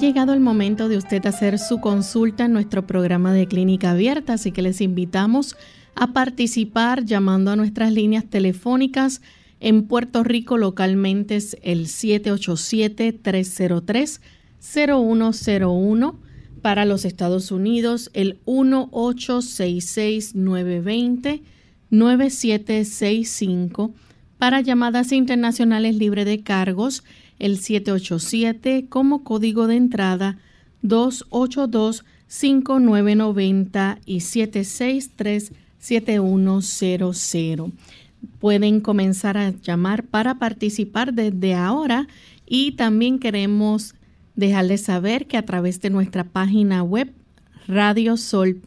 Llegado el momento de usted hacer su consulta en nuestro programa de clínica abierta, así que les invitamos a participar llamando a nuestras líneas telefónicas. En Puerto Rico localmente es el 787-303-0101. Para los Estados Unidos el 1866-920-9765. Para llamadas internacionales libre de cargos el 787 como código de entrada 282-5990 y 763-7100. Pueden comenzar a llamar para participar desde ahora y también queremos dejarles saber que a través de nuestra página web radiosol.org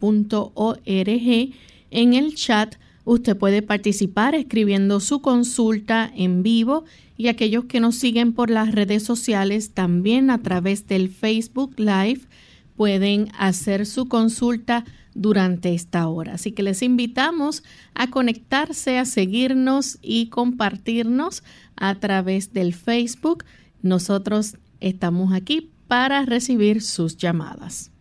en el chat usted puede participar escribiendo su consulta en vivo y aquellos que nos siguen por las redes sociales también a través del Facebook Live pueden hacer su consulta durante esta hora. Así que les invitamos a conectarse, a seguirnos y compartirnos a través del Facebook. Nosotros estamos aquí para recibir sus llamadas.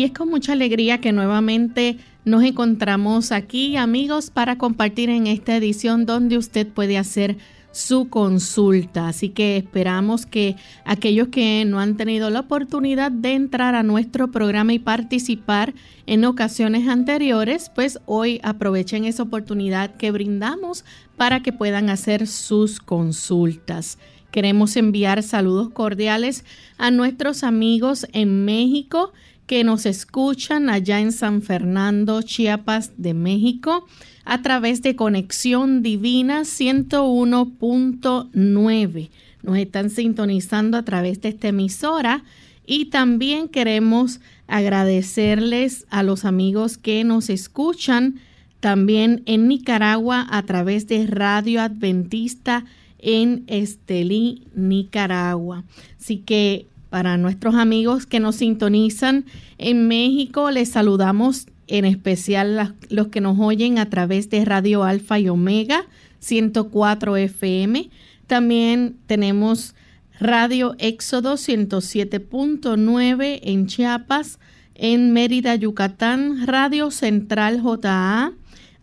Y es con mucha alegría que nuevamente nos encontramos aquí, amigos, para compartir en esta edición donde usted puede hacer su consulta. Así que esperamos que aquellos que no han tenido la oportunidad de entrar a nuestro programa y participar en ocasiones anteriores, pues hoy aprovechen esa oportunidad que brindamos para que puedan hacer sus consultas. Queremos enviar saludos cordiales a nuestros amigos en México que nos escuchan allá en San Fernando, Chiapas de México, a través de Conexión Divina 101.9. Nos están sintonizando a través de esta emisora y también queremos agradecerles a los amigos que nos escuchan también en Nicaragua a través de Radio Adventista en Estelí, Nicaragua. Así que para nuestros amigos que nos sintonizan en México, les saludamos en especial los que nos oyen a través de Radio Alfa y Omega 104 FM. También tenemos Radio Éxodo 107.9 en Chiapas, en Mérida, Yucatán, Radio Central JA,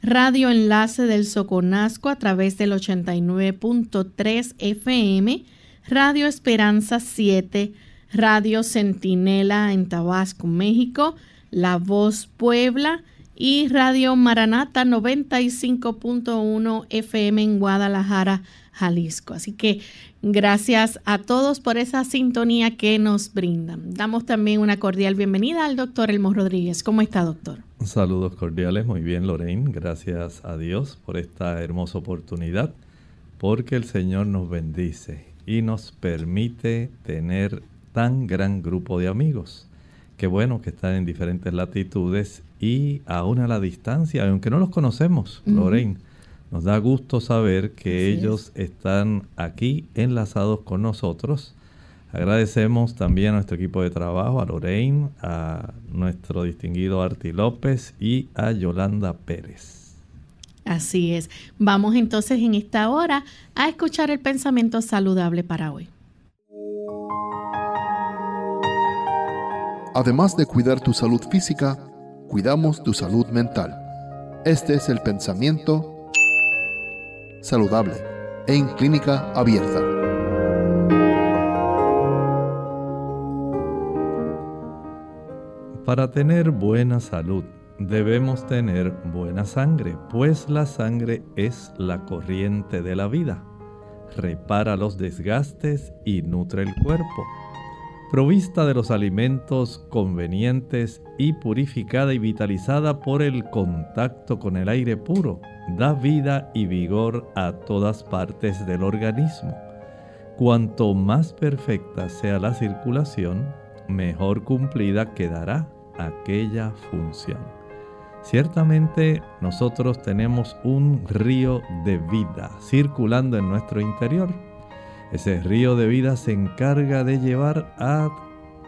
Radio Enlace del Soconasco a través del 89.3 FM, Radio Esperanza 7 Radio Centinela en Tabasco, México, La Voz Puebla y Radio Maranata 95.1 FM en Guadalajara, Jalisco. Así que gracias a todos por esa sintonía que nos brindan. Damos también una cordial bienvenida al doctor Elmo Rodríguez. ¿Cómo está, doctor? Saludos cordiales, muy bien, Lorraine. Gracias a Dios por esta hermosa oportunidad, porque el Señor nos bendice y nos permite tener tan gran grupo de amigos. Qué bueno que están en diferentes latitudes y aún a la distancia, aunque no los conocemos, Lorraine. Nos da gusto saber que ellos están aquí enlazados con nosotros. Agradecemos también a nuestro equipo de trabajo, a Lorraine, a nuestro distinguido Arti López y a Yolanda Pérez. Así es. Vamos entonces en esta hora a escuchar el pensamiento saludable para hoy. Además de cuidar tu salud física, cuidamos tu salud mental. Este es el pensamiento saludable en clínica abierta. Para tener buena salud debemos tener buena sangre, pues la sangre es la corriente de la vida. Repara los desgastes y nutre el cuerpo provista de los alimentos convenientes y purificada y vitalizada por el contacto con el aire puro, da vida y vigor a todas partes del organismo. Cuanto más perfecta sea la circulación, mejor cumplida quedará aquella función. Ciertamente nosotros tenemos un río de vida circulando en nuestro interior. Ese río de vida se encarga de llevar a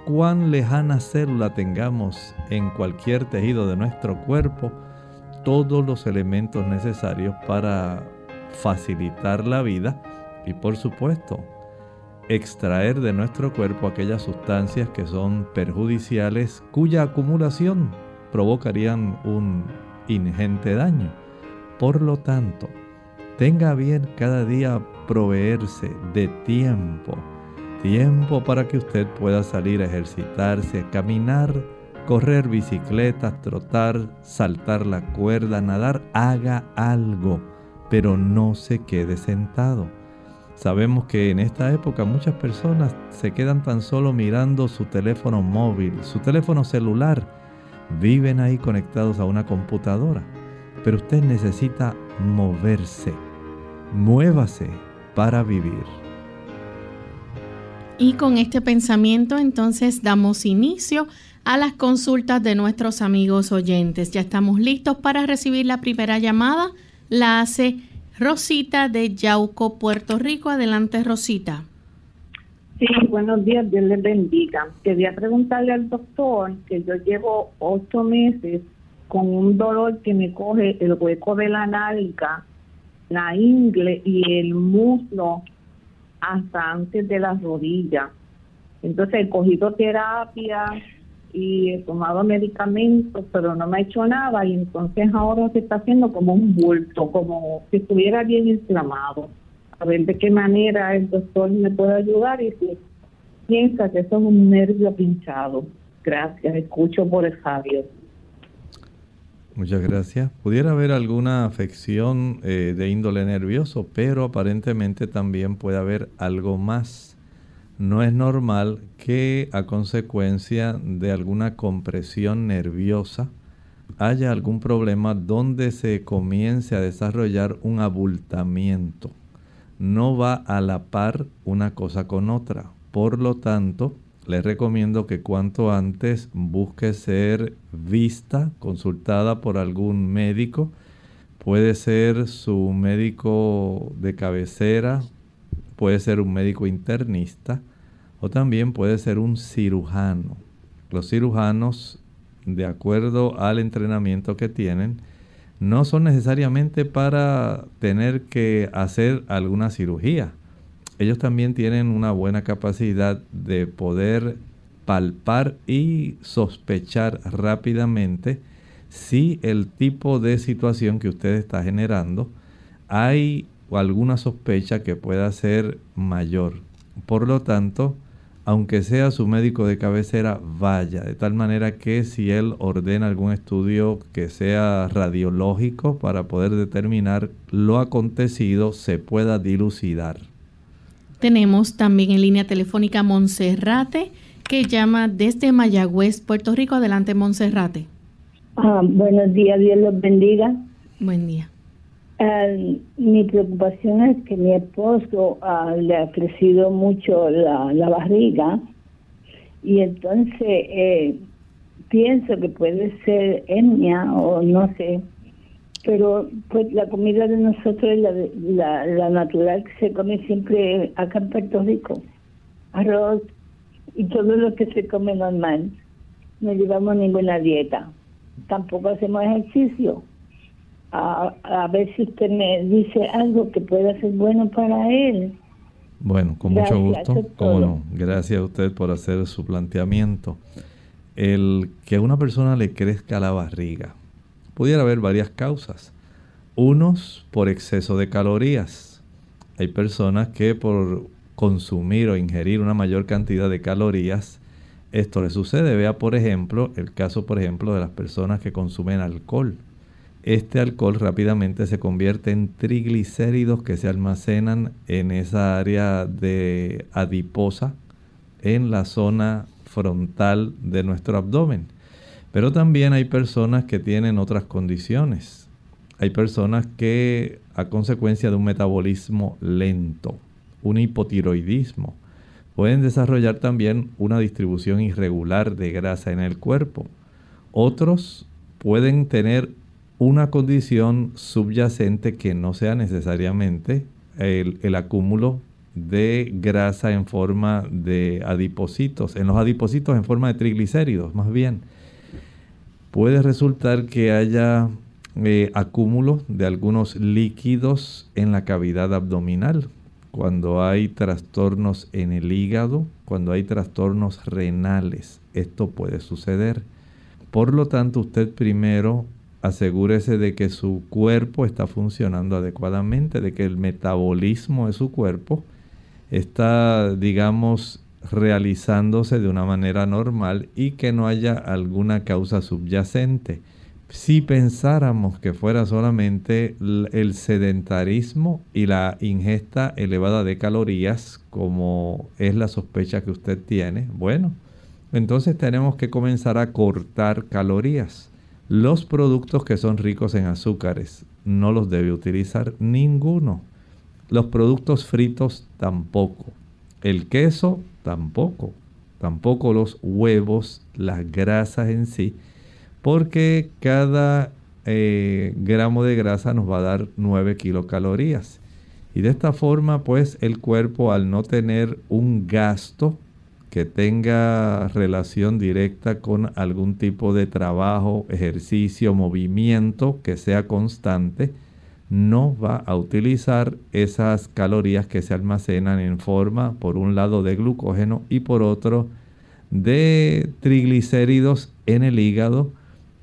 cuán lejana célula tengamos en cualquier tejido de nuestro cuerpo todos los elementos necesarios para facilitar la vida y por supuesto extraer de nuestro cuerpo aquellas sustancias que son perjudiciales cuya acumulación provocarían un ingente daño. Por lo tanto, tenga bien cada día proveerse de tiempo, tiempo para que usted pueda salir a ejercitarse, caminar, correr bicicletas, trotar, saltar la cuerda, nadar, haga algo, pero no se quede sentado Sabemos que en esta época muchas personas se quedan tan solo mirando su teléfono móvil, su teléfono celular. Viven ahí conectados a una computadora. Pero usted necesita moverse. Muévase para vivir. Y con este pensamiento entonces damos inicio a las consultas de nuestros amigos oyentes. Ya estamos listos para recibir la primera llamada. La hace Rosita de Yauco, Puerto Rico. Adelante, Rosita. Sí, buenos días, Dios les bendiga. Quería preguntarle al doctor que yo llevo ocho meses con un dolor que me coge el hueco de la nalga, la ingle y el muslo hasta antes de las rodillas. Entonces he cogido terapia, y he tomado medicamentos, pero no me ha hecho nada y entonces ahora se está haciendo como un bulto, como si estuviera bien inflamado. A ver de qué manera el doctor me puede ayudar y si piensa que eso es un nervio pinchado. Gracias, escucho por el Javier. Muchas gracias. Pudiera haber alguna afección eh, de índole nervioso, pero aparentemente también puede haber algo más no es normal que a consecuencia de alguna compresión nerviosa haya algún problema donde se comience a desarrollar un abultamiento. No va a la par una cosa con otra. Por lo tanto, les recomiendo que cuanto antes busque ser vista, consultada por algún médico. Puede ser su médico de cabecera, puede ser un médico internista o también puede ser un cirujano. Los cirujanos, de acuerdo al entrenamiento que tienen, no son necesariamente para tener que hacer alguna cirugía. Ellos también tienen una buena capacidad de poder palpar y sospechar rápidamente si el tipo de situación que usted está generando hay alguna sospecha que pueda ser mayor. Por lo tanto, aunque sea su médico de cabecera, vaya, de tal manera que si él ordena algún estudio que sea radiológico para poder determinar lo acontecido, se pueda dilucidar. Tenemos también en línea telefónica Monserrate, que llama desde Mayagüez, Puerto Rico. Adelante, Monserrate. Ah, buenos días, Dios los bendiga. Buen día. Uh, mi preocupación es que mi esposo ah, le ha crecido mucho la, la barriga y entonces eh, pienso que puede ser etnia o no sé, pero pues la comida de nosotros es la, la, natural que se come siempre acá en Puerto Rico, arroz y todo lo que se come normal. No llevamos ninguna dieta, tampoco hacemos ejercicio a, ver si usted me dice algo que pueda ser bueno para él. Bueno, con mucho gusto. Cómo Gracias a usted por hacer su planteamiento. El que a una persona le crezca la barriga. Pudiera haber varias causas. Unos por exceso de calorías. Hay personas que por consumir o ingerir una mayor cantidad de calorías, esto le sucede. Vea, por ejemplo, el caso, por ejemplo, de las personas que consumen alcohol este alcohol rápidamente se convierte en triglicéridos que se almacenan en esa área de adiposa en la zona frontal de nuestro abdomen. Pero también hay personas que tienen otras condiciones. Hay personas que a consecuencia de un metabolismo lento, un hipotiroidismo, pueden desarrollar también una distribución irregular de grasa en el cuerpo. Otros pueden tener una condición subyacente que no sea necesariamente el, acúmulo de grasa en forma de adipocitos, en los adipocitos en forma de triglicéridos más bien. Puede resultar que haya eh, acúmulo de algunos líquidos en la cavidad abdominal, cuando hay trastornos en el hígado, cuando hay trastornos renales. Esto puede suceder. Por lo tanto, usted primero asegúrese de que su cuerpo está funcionando adecuadamente, de que el metabolismo de su cuerpo está, digamos, realizándose de una manera normal y que no haya alguna causa subyacente. Si pensáramos que fuera solamente el sedentarismo y la ingesta elevada de calorías, como es la sospecha que usted tiene, bueno, entonces tenemos que comenzar a cortar calorías. Los productos que son ricos en azúcares no los debe utilizar ninguno. Los productos fritos tampoco. El queso tampoco. Tampoco los huevos, las grasas en sí. Porque cada eh, gramo de grasa nos va a dar 9 kilocalorías. Y de esta forma, pues el cuerpo al no tener un gasto que tenga relación directa con algún tipo de trabajo, ejercicio, movimiento que sea constante, no va a utilizar esas calorías que se almacenan en forma, por un lado, de glucógeno y por otro, de triglicéridos en el hígado,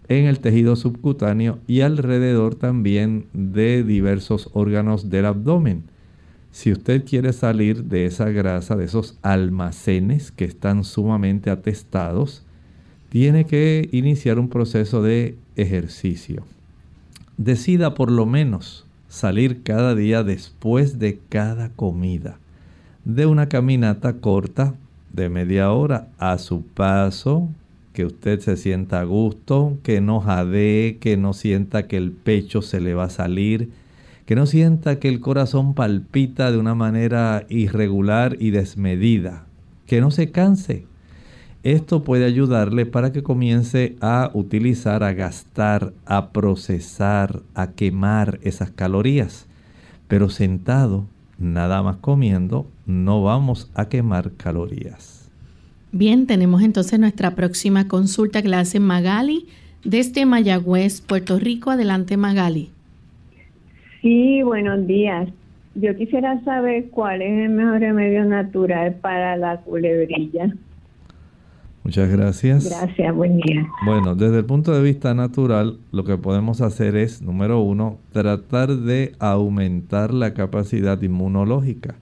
en el tejido subcutáneo y alrededor también de diversos órganos del abdomen. Si usted quiere salir de esa grasa, de esos almacenes que están sumamente atestados, tiene que iniciar un proceso de ejercicio decida por lo menos salir cada día después de cada comida. De una caminata corta de media hora a su paso, que usted se sienta a gusto, que no jadee, que no sienta que el pecho se le va a salir, que no sienta que el corazón palpita de una manera irregular y desmedida, que no se canse, esto puede ayudarle para que comience a utilizar, a gastar, a procesar, a quemar esas calorías. Pero sentado, nada más comiendo, no vamos a quemar calorías. Bien, tenemos entonces nuestra próxima consulta que la hace Magali desde Mayagüez, Puerto Rico. Adelante, Magali. Sí, buenos días. Yo quisiera saber cuál es el mejor remedio natural para la culebrilla. Muchas gracias. Gracias, buen día. Bueno, desde el punto de vista natural, lo que podemos hacer es, número uno, tratar de aumentar la capacidad inmunológica.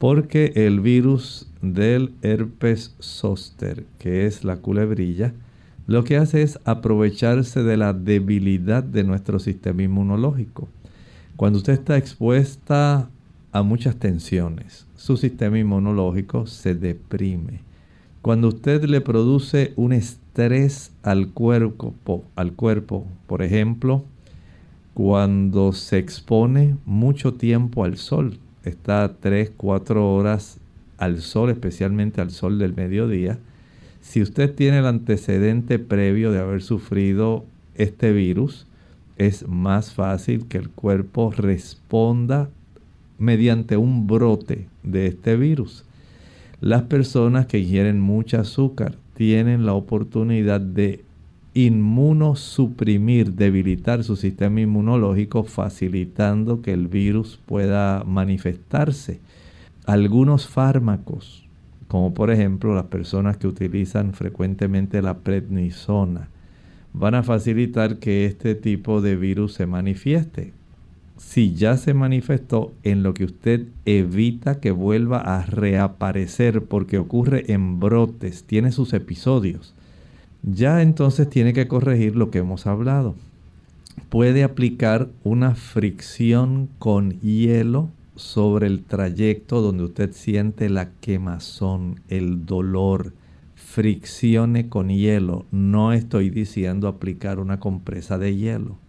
Porque el virus del herpes zóster, que es la culebrilla, lo que hace es aprovecharse de la debilidad de nuestro sistema inmunológico. Cuando usted está expuesta a muchas tensiones, su sistema inmunológico se deprime cuando usted le produce un estrés al cuerpo, al cuerpo, por ejemplo, cuando se expone mucho tiempo al sol, está 3, 4 horas al sol, especialmente al sol del mediodía, si usted tiene el antecedente previo de haber sufrido este virus, es más fácil que el cuerpo responda mediante un brote de este virus. Las personas que ingieren mucho azúcar tienen la oportunidad de inmunosuprimir, debilitar su sistema inmunológico, facilitando que el virus pueda manifestarse. Algunos fármacos, como por ejemplo las personas que utilizan frecuentemente la prednisona, van a facilitar que este tipo de virus se manifieste si ya se manifestó en lo que usted evita que vuelva a reaparecer porque ocurre en brotes, tiene sus episodios, ya entonces tiene que corregir lo que hemos hablado. Puede aplicar una fricción con hielo sobre el trayecto donde usted siente la quemazón, el dolor, friccione con hielo. No estoy diciendo aplicar una compresa de hielo.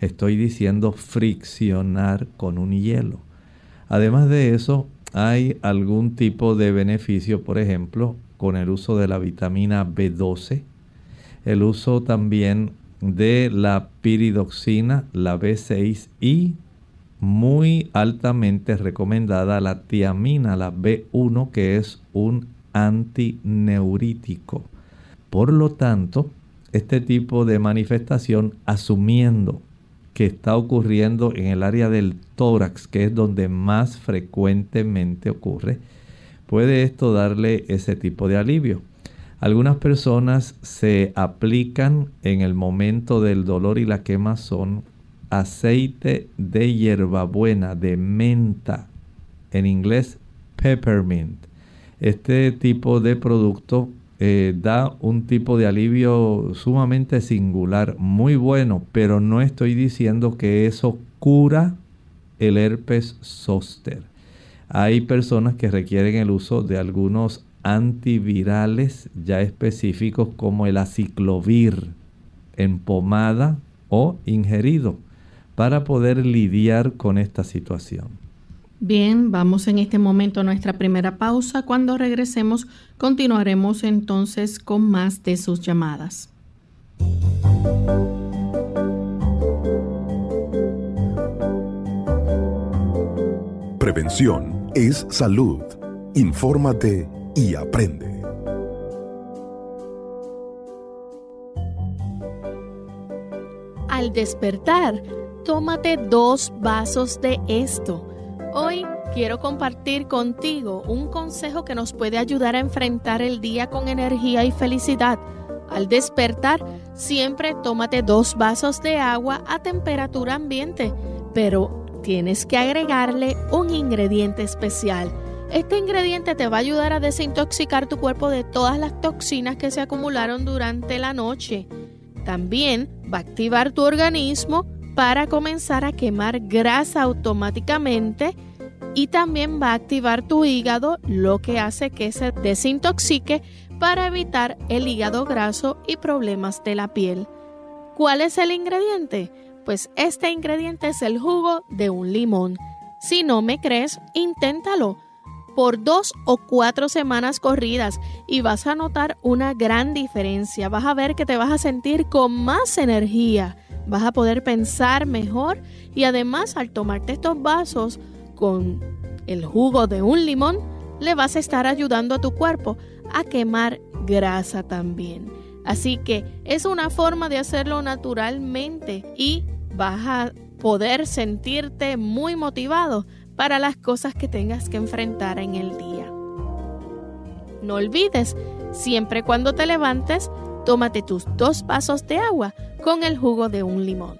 Estoy diciendo friccionar con un hielo. Además de eso, hay algún tipo de beneficio, por ejemplo, con el uso de la vitamina B12, el uso también de la piridoxina, la B6 y muy altamente recomendada la tiamina, la B1, que es un antineurítico. Por lo tanto, este tipo de manifestación, asumiendo que está ocurriendo en el área del tórax, que es donde más frecuentemente ocurre, puede esto darle ese tipo de alivio. Algunas personas se aplican en el momento del dolor y la quemazón aceite de hierbabuena, de menta, en inglés peppermint. Este tipo de producto eh, da un tipo de alivio sumamente singular, muy bueno, pero no estoy diciendo que eso cura el herpes zóster. Hay personas que requieren el uso de algunos antivirales ya específicos como el aciclovir en pomada o ingerido para poder lidiar con esta situación. Bien, vamos en este momento a nuestra primera pausa. Cuando regresemos continuaremos entonces con más de sus llamadas. Prevención es salud. Infórmate y aprende. Al despertar, tómate dos vasos de esto. Hoy quiero compartir contigo un consejo que nos puede ayudar a enfrentar el día con energía y felicidad. Al despertar, siempre tómate dos vasos de agua a temperatura ambiente, pero tienes que agregarle un ingrediente especial este ingrediente te va a ayudar a desintoxicar tu cuerpo de todas las toxinas que se acumularon durante la noche. También va a activar tu organismo para comenzar a quemar grasa automáticamente y también va a activar tu hígado, lo que hace que se desintoxique para evitar el hígado graso y problemas de la piel. ¿Cuál es el ingrediente? Pues este ingrediente es el jugo de un limón. Si no me crees, inténtalo por dos o cuatro semanas corridas y vas a notar una gran diferencia. Vas a ver que te vas a sentir con más energía, vas a poder pensar mejor y además al tomarte estos vasos con el jugo de un limón, le vas a estar ayudando a tu cuerpo a quemar grasa también. Así que es una forma de hacerlo naturalmente y vas a poder sentirte muy motivado para las cosas que tengas que enfrentar en el día. No olvides, siempre cuando te levantes, tómate tus dos vasos de agua con el jugo de un limón.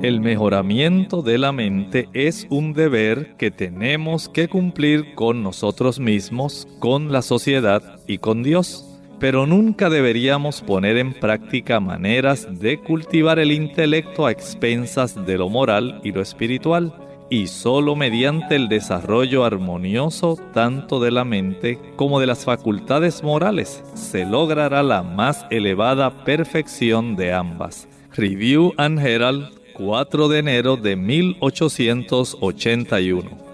El mejoramiento de la mente es un deber que tenemos que cumplir con nosotros mismos, con la sociedad y con Dios pero nunca deberíamos poner en práctica maneras de cultivar el intelecto a expensas de lo moral y lo espiritual, y solo mediante el desarrollo armonioso tanto de la mente como de las facultades morales se logrará la más elevada perfección de ambas. Review and Herald, 4 de enero de 1881.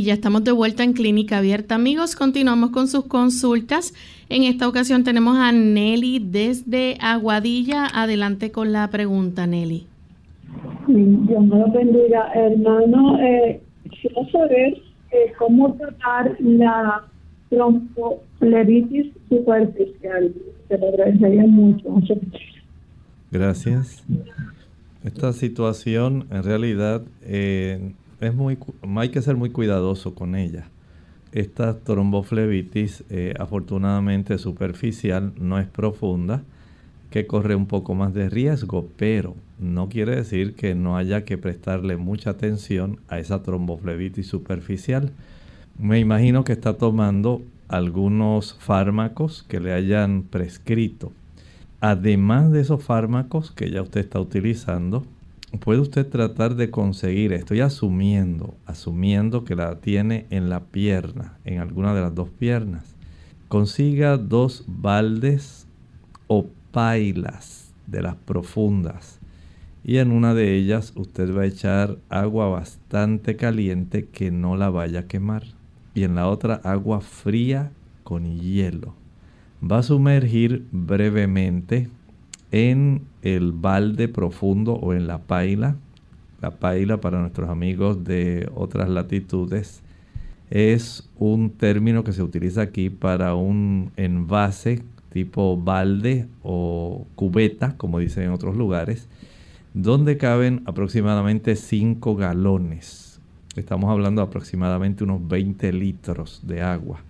Y ya estamos de vuelta en Clínica Abierta. Amigos, continuamos con sus consultas. En esta ocasión tenemos a Nelly desde Aguadilla. Adelante con la pregunta, Nelly. Dios me lo bendiga, hermano. Eh, quiero saber eh, cómo tratar la tromboflebitis superficial. Se lo agradecería mucho. Gracias. Esta situación en realidad eh, es muy, hay que ser muy cuidadoso con ella. Esta tromboflebitis eh, afortunadamente superficial no es profunda, que corre un poco más de riesgo, pero no quiere decir que no haya que prestarle mucha atención a esa tromboflebitis superficial. Me imagino que está tomando algunos fármacos que le hayan prescrito. Además de esos fármacos que ya usted está utilizando, puede usted tratar de conseguir, estoy asumiendo, asumiendo que la tiene en la pierna, en alguna de las dos piernas. Consiga dos baldes o pailas de las profundas y en una de ellas usted va a echar agua bastante caliente que no la vaya a quemar y en la otra agua fría con hielo. Va a sumergir brevemente en el balde profundo o en la paila. La paila para nuestros amigos de otras latitudes es un término que se utiliza aquí para un envase tipo balde o cubeta, como dicen en otros lugares, donde caben aproximadamente 5 galones. Estamos hablando de aproximadamente unos 20 litros de agua.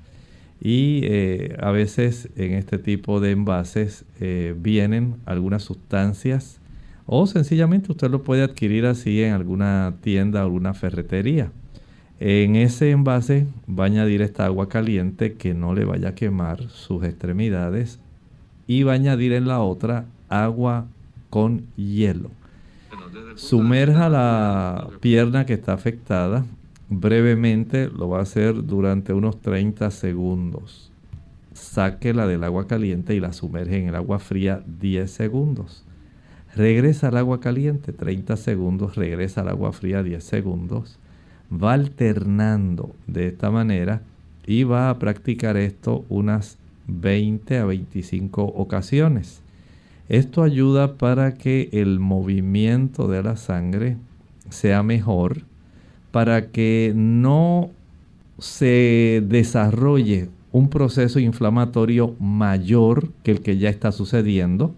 Y eh, a veces en este tipo de envases eh, vienen algunas sustancias o sencillamente usted lo puede adquirir así en alguna tienda o alguna ferretería. En ese envase va a añadir esta agua caliente que no le vaya a quemar sus extremidades y va a añadir en la otra agua con hielo. Sumerja la pierna que está afectada brevemente, lo va a hacer durante unos 30 segundos. Sáquela del agua caliente y la sumerge en el agua fría 10 segundos. Regresa al agua caliente 30 segundos, regresa al agua fría 10 segundos. Va alternando de esta manera y va a practicar esto unas 20 a 25 ocasiones. Esto ayuda para que el movimiento de la sangre sea mejor para que no se desarrolle un proceso inflamatorio mayor que el que ya está sucediendo,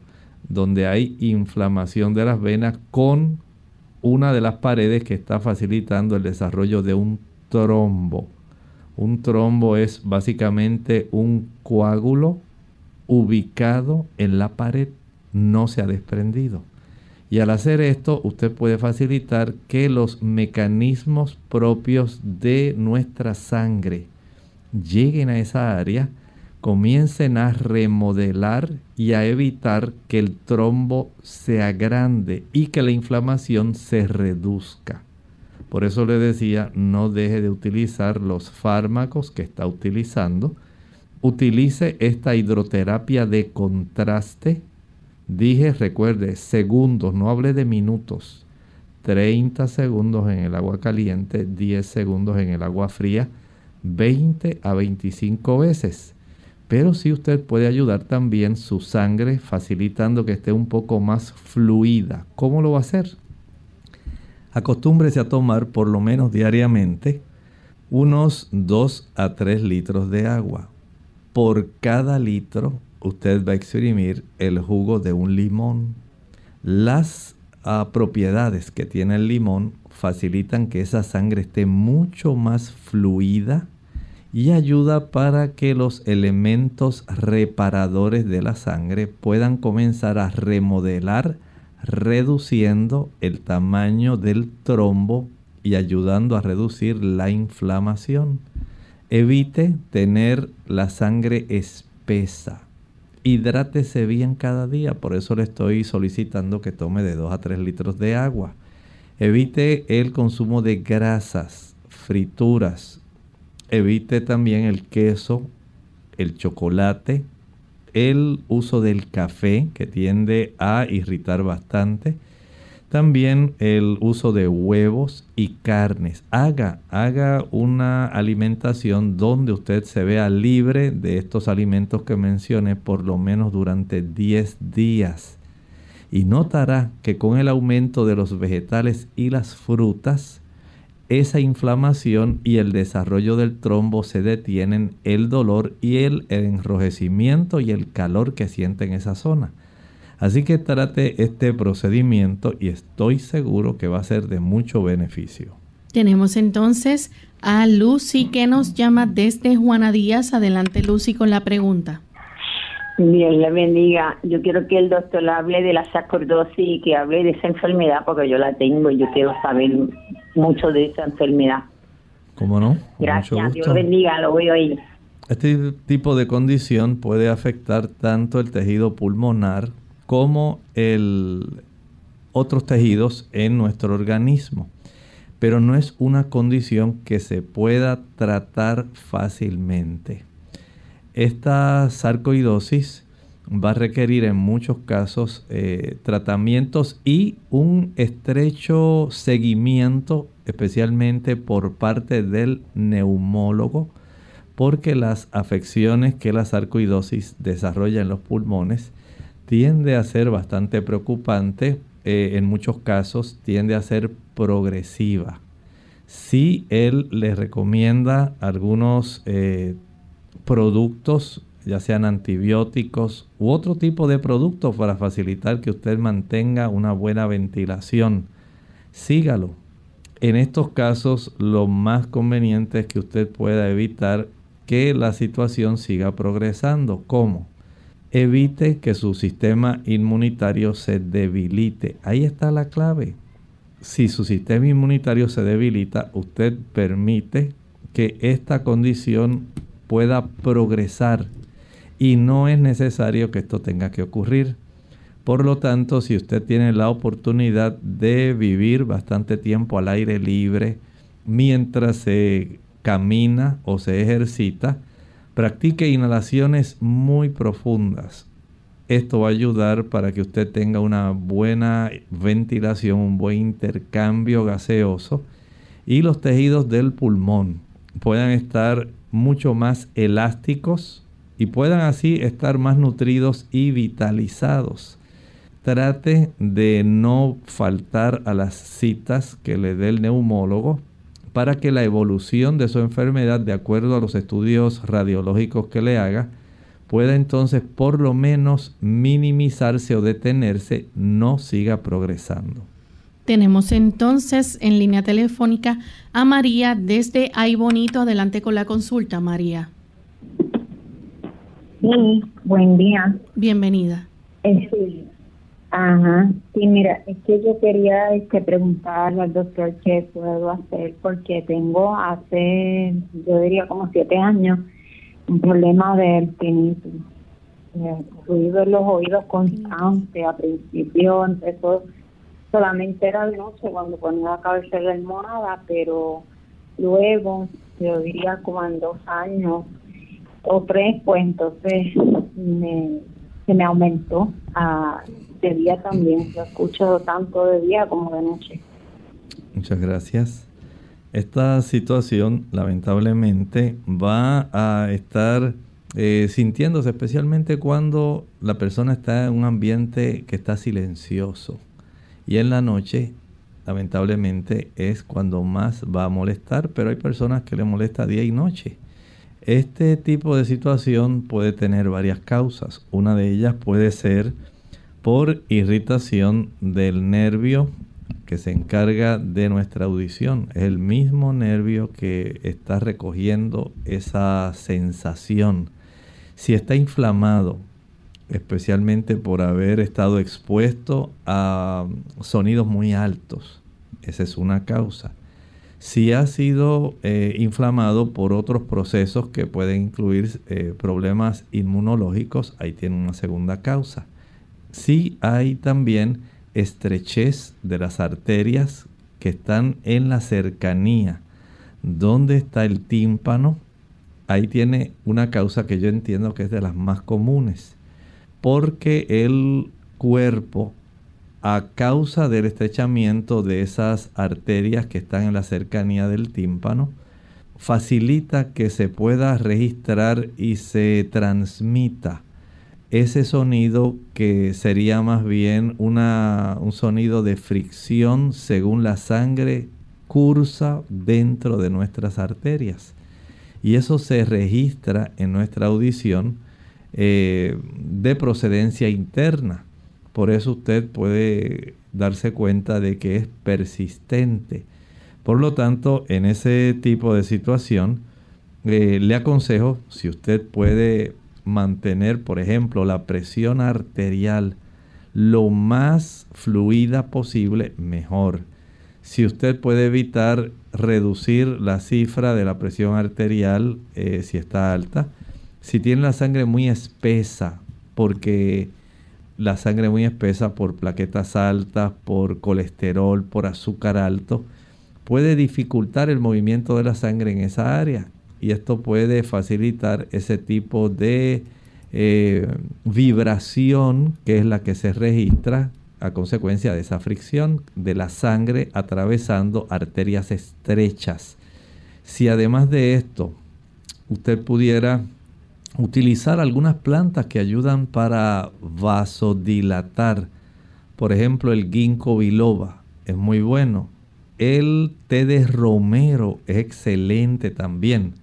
donde hay inflamación de las venas con una de las paredes que está facilitando el desarrollo de un trombo. Un trombo es básicamente un coágulo ubicado en la pared, no se ha desprendido. Y al hacer esto, usted puede facilitar que los mecanismos propios de nuestra sangre lleguen a esa área, comiencen a remodelar y a evitar que el trombo sea grande y que la inflamación se reduzca. Por eso le decía, no deje de utilizar los fármacos que está utilizando. Utilice esta hidroterapia de contraste Dije, recuerde, segundos, no hable de minutos. 30 segundos en el agua caliente, 10 segundos en el agua fría, 20 a 25 veces. Pero si usted puede ayudar también su sangre facilitando que esté un poco más fluida. ¿Cómo lo va a hacer? Acostúmbrese a tomar por lo menos diariamente unos 2 a 3 litros de agua. Por cada litro usted va a exprimir el jugo de un limón. Las ah, propiedades que tiene el limón facilitan que esa sangre esté mucho más fluida y ayuda para que los elementos reparadores de la sangre puedan comenzar a remodelar reduciendo el tamaño del trombo y ayudando a reducir la inflamación. Evite tener la sangre espesa hidrátese bien cada día, por eso le estoy solicitando que tome de 2 a 3 litros de agua. Evite el consumo de grasas, frituras. Evite también el queso, el chocolate, el uso del café que tiende a irritar bastante. También el uso de huevos y carnes. Haga, haga una alimentación donde usted se vea libre de estos alimentos que mencioné por lo menos durante 10 días. Y notará que con el aumento de los vegetales y las frutas, esa inflamación y el desarrollo del trombo se detienen, el dolor y el enrojecimiento y el calor que siente en esa zona. Así que trate este procedimiento y estoy seguro que va a ser de mucho beneficio. Tenemos entonces a Lucy que nos llama desde Juana Díaz. Adelante Lucy con la pregunta. Dios le bendiga. Yo quiero que el doctor hable de la sacerdosis y que hable de esa enfermedad porque yo la tengo y yo quiero saber mucho de esa enfermedad. ¿Cómo no? Gracias, Dios bendiga, lo voy a oír. Este tipo de condición puede afectar tanto el tejido pulmonar como el, otros tejidos en nuestro organismo. Pero no es una condición que se pueda tratar fácilmente. Esta sarcoidosis va a requerir en muchos casos eh, tratamientos y un estrecho seguimiento, especialmente por parte del neumólogo, porque las afecciones que la sarcoidosis desarrolla en los pulmones tiende a ser bastante preocupante, eh, en muchos casos tiende a ser progresiva. Si él le recomienda algunos eh, productos, ya sean antibióticos u otro tipo de productos para facilitar que usted mantenga una buena ventilación, sígalo. En estos casos lo más conveniente es que usted pueda evitar que la situación siga progresando. ¿Cómo? Evite que su sistema inmunitario se debilite. Ahí está la clave. Si su sistema inmunitario se debilita, usted permite que esta condición pueda progresar y no es necesario que esto tenga que ocurrir. Por lo tanto, si usted tiene la oportunidad de vivir bastante tiempo al aire libre mientras se camina o se ejercita, Practique inhalaciones muy profundas. Esto va a ayudar para que usted tenga una buena ventilación, un buen intercambio gaseoso y los tejidos del pulmón puedan estar mucho más elásticos y puedan así estar más nutridos y vitalizados. Trate de no faltar a las citas que le dé el neumólogo para que la evolución de su enfermedad, de acuerdo a los estudios radiológicos que le haga, pueda entonces por lo menos minimizarse o detenerse, no siga progresando. Tenemos entonces en línea telefónica a María desde Ay Bonito. Adelante con la consulta, María. Sí, buen día. Bienvenida. Eh, Ajá, sí, mira, es que yo quería este, preguntarle al doctor qué puedo hacer porque tengo hace, yo diría como siete años, un problema del tinnitus. ruido en los oídos constante, a principio empezó solamente era de noche cuando ponía la cabeza de la almohada, pero luego, yo diría como en dos años o tres, pues entonces me, se me aumentó a de día también. Lo escucho tanto de día como de noche. Muchas gracias. Esta situación lamentablemente va a estar eh, sintiéndose especialmente cuando la persona está en un ambiente que está silencioso. Y en la noche, lamentablemente, es cuando más va a molestar, pero hay personas que le molesta día y noche. Este tipo de situación puede tener varias causas. Una de ellas puede ser por irritación del nervio que se encarga de nuestra audición. Es el mismo nervio que está recogiendo esa sensación. Si está inflamado, especialmente por haber estado expuesto a sonidos muy altos, esa es una causa. Si ha sido eh, inflamado por otros procesos que pueden incluir eh, problemas inmunológicos, ahí tiene una segunda causa. Si hay también estrechez de las arterias que están en la cercanía. ¿Dónde está el tímpano? Ahí tiene una causa que yo entiendo que es de las más comunes. Porque el cuerpo a causa del estrechamiento de esas arterias que están en la cercanía del tímpano, facilita que se pueda registrar y se transmita ese sonido que sería más bien una, un sonido de fricción según la sangre cursa dentro de nuestras arterias. Y eso se registra en nuestra audición eh, de procedencia interna. Por eso usted puede darse cuenta de que es persistente. Por lo tanto, en ese tipo de situación, eh, le aconsejo, si usted puede mantener, por ejemplo, la presión arterial lo más fluida posible, mejor. Si usted puede evitar reducir la cifra de la presión arterial eh, si está alta, si tiene la sangre muy espesa, porque la sangre muy espesa por plaquetas altas, por colesterol, por azúcar alto, puede dificultar el movimiento de la sangre en esa área y esto puede facilitar ese tipo de eh, vibración que es la que se registra a consecuencia de esa fricción de la sangre atravesando arterias estrechas. Si además de esto usted pudiera utilizar algunas plantas que ayudan para vasodilatar, por ejemplo el ginkgo biloba es muy bueno, el té de romero es excelente también.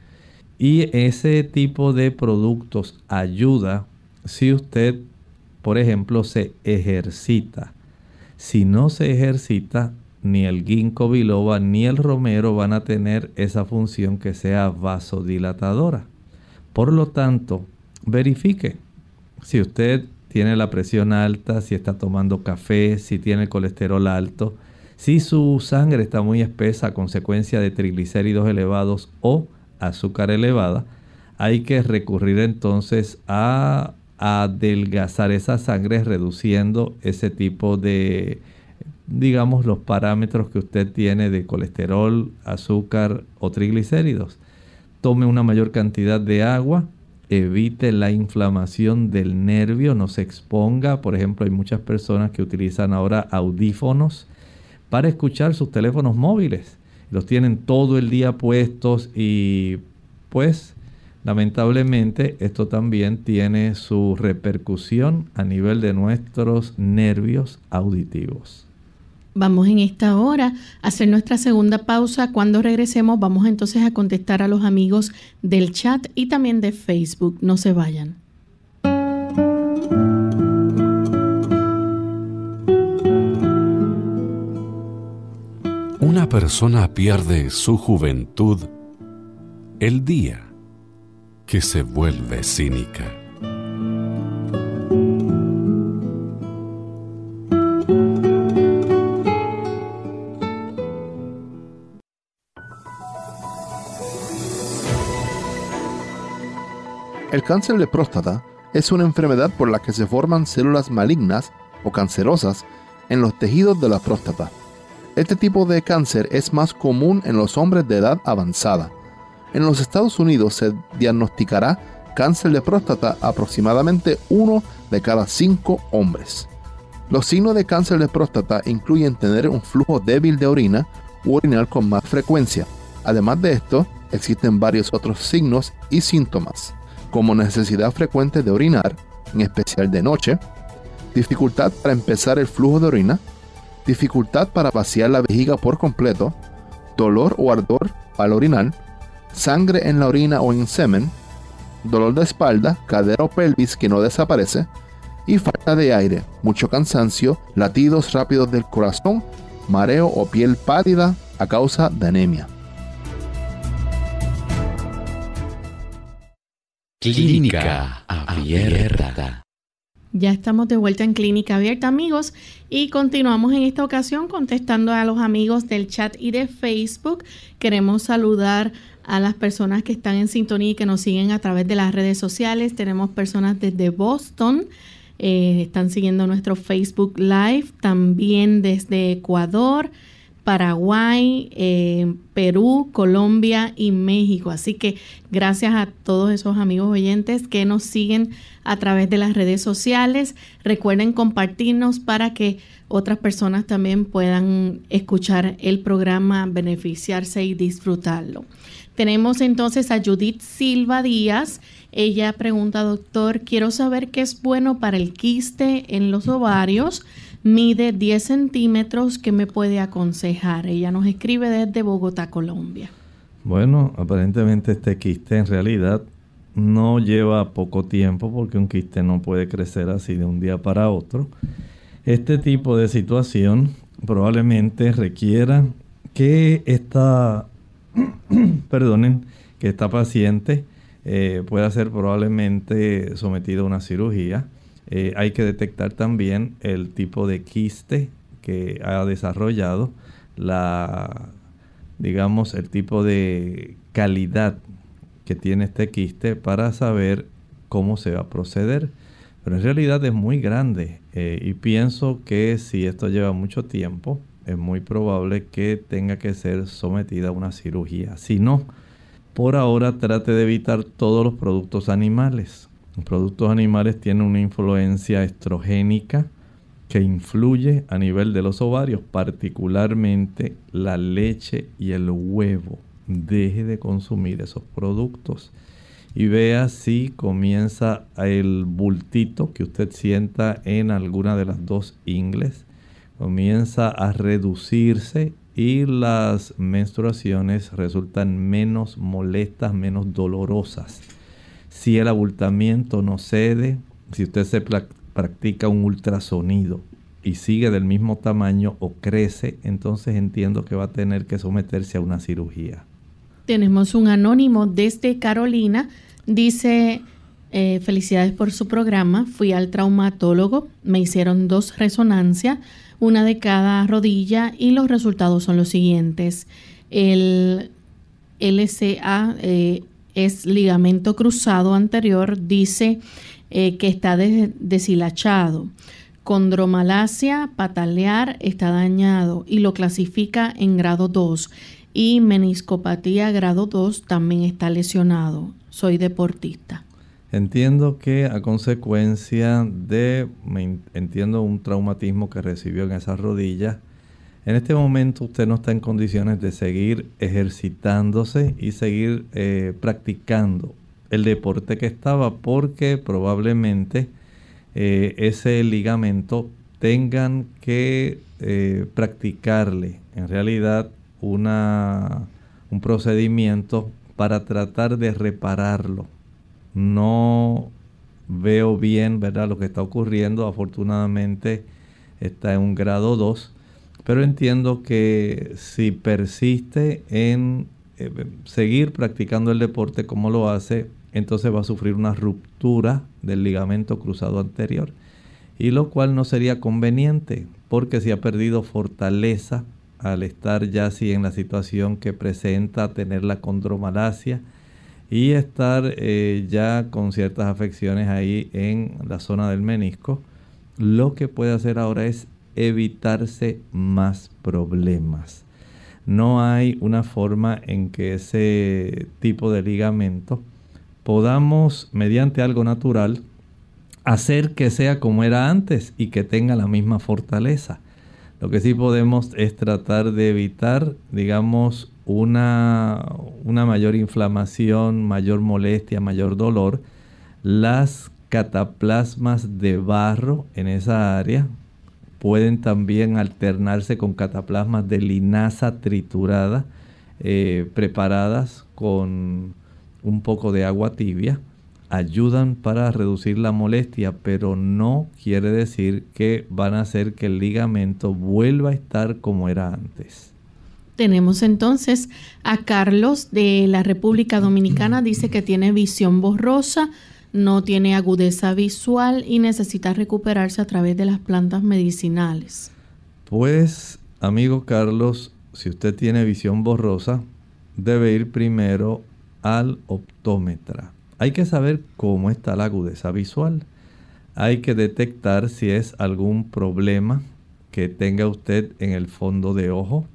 Y ese tipo de productos ayuda si usted, por ejemplo, se ejercita. Si no se ejercita, ni el ginkgo biloba ni el romero van a tener esa función que sea vasodilatadora. Por lo tanto, verifique si usted tiene la presión alta, si está tomando café, si tiene el colesterol alto, si su sangre está muy espesa a consecuencia de triglicéridos elevados o azúcar elevada, hay que recurrir entonces a adelgazar esa sangre reduciendo ese tipo de, digamos, los parámetros que usted tiene de colesterol, azúcar o triglicéridos. Tome una mayor cantidad de agua, evite la inflamación del nervio, no se exponga. Por ejemplo, hay muchas personas que utilizan ahora audífonos para escuchar sus teléfonos móviles los tienen todo el día puestos y pues lamentablemente esto también tiene su repercusión a nivel de nuestros nervios auditivos. Vamos en esta hora a hacer nuestra segunda pausa. Cuando regresemos vamos entonces a contestar a los amigos del chat y también de Facebook. No se vayan. Una persona pierde su juventud el día que se vuelve cínica. El cáncer de próstata es una enfermedad por la que se forman células malignas o cancerosas en los tejidos de la próstata. Este tipo de cáncer es más común en los hombres de edad avanzada. En los Estados Unidos se diagnosticará cáncer de próstata aproximadamente uno de cada cinco hombres. Los signos de cáncer de próstata incluyen tener un flujo débil de orina u orinar con más frecuencia. Además de esto, existen varios otros signos y síntomas, como necesidad frecuente de orinar, en especial de noche, dificultad para empezar el flujo de orina, dificultad para vaciar la vejiga por completo, dolor o ardor al orinar, sangre en la orina o en semen, dolor de espalda, cadera o pelvis que no desaparece, y falta de aire, mucho cansancio, latidos rápidos del corazón, mareo o piel pálida a causa de anemia. Clínica abierta. Ya estamos de vuelta en Clínica Abierta, amigos, y continuamos en esta ocasión contestando a los amigos del chat y de Facebook. Queremos saludar a las personas que están en sintonía y que nos siguen a través de las redes sociales. Tenemos personas desde Boston, eh, están siguiendo nuestro Facebook Live, también desde Ecuador, Paraguay, eh, Perú, Colombia y México. Así que gracias a todos esos amigos oyentes que nos siguen a través de las redes sociales. Recuerden compartirnos para que otras personas también puedan escuchar el programa, beneficiarse y disfrutarlo. Tenemos entonces a Judith Silva Díaz. Ella pregunta, doctor, quiero saber qué es bueno para el quiste en los ovarios mide 10 centímetros. ¿Qué me puede aconsejar? Ella nos escribe desde Bogotá, Colombia. Bueno, aparentemente este quiste en realidad no lleva poco tiempo porque un quiste no puede crecer así de un día para otro. Este tipo de situación probablemente requiera que esta, perdonen, que esta paciente eh, pueda ser probablemente sometida a una cirugía eh, hay que detectar también el tipo de quiste que ha desarrollado, la, digamos, el tipo de calidad que tiene este quiste para saber cómo se va a proceder. Pero en realidad es muy grande eh, y pienso que si esto lleva mucho tiempo, es muy probable que tenga que ser sometida a una cirugía. Si no, por ahora trate de evitar todos los productos animales. Los productos animales tienen una influencia estrogénica que influye a nivel de los ovarios, particularmente la leche y el huevo. Deje de consumir esos productos y vea si comienza el bultito que usted sienta en alguna de las dos ingles, comienza a reducirse y las menstruaciones resultan menos molestas, menos dolorosas. Si el abultamiento no cede, si usted se practica un ultrasonido y sigue del mismo tamaño o crece, entonces entiendo que va a tener que someterse a una cirugía. Tenemos un anónimo desde Carolina. Dice, eh, felicidades por su programa. Fui al traumatólogo, me hicieron dos resonancias, una de cada rodilla y los resultados son los siguientes. El LCA eh, es ligamento cruzado anterior, dice eh, que está deshilachado. Condromalacia patalear está dañado y lo clasifica en grado 2. Y meniscopatía grado 2 también está lesionado. Soy deportista. Entiendo que a consecuencia de, entiendo, un traumatismo que recibió en esa rodilla, en este momento usted no está en condiciones de seguir ejercitándose y seguir eh, practicando el deporte que estaba porque probablemente eh, ese ligamento tengan que eh, practicarle en realidad una, un procedimiento para tratar de repararlo. No veo bien ¿verdad? lo que está ocurriendo. Afortunadamente está en un grado 2 pero entiendo que si persiste en eh, seguir practicando el deporte como lo hace, entonces va a sufrir una ruptura del ligamento cruzado anterior. Y lo cual no sería conveniente, porque si ha perdido fortaleza al estar ya así en la situación que presenta tener la condromalacia y estar eh, ya con ciertas afecciones ahí en la zona del menisco, lo que puede hacer ahora es evitarse más problemas. No hay una forma en que ese tipo de ligamento podamos, mediante algo natural, hacer que sea como era antes y que tenga la misma fortaleza. Lo que sí podemos es tratar de evitar, digamos, una, una mayor inflamación, mayor molestia, mayor dolor. Las cataplasmas de barro en esa área, pueden también alternarse con cataplasmas de linaza triturada eh, preparadas con un poco de agua tibia. Ayudan para reducir la molestia, pero no quiere decir que van a hacer que el ligamento vuelva a estar como era antes. Tenemos entonces a Carlos de la República Dominicana, dice que tiene visión borrosa, no tiene agudeza visual y necesita recuperarse a través de las plantas medicinales. Pues, amigo Carlos, si usted tiene visión borrosa, debe ir primero al optómetra. Hay que saber cómo está la agudeza visual. Hay que detectar si es algún problema que tenga usted en el fondo de ojo,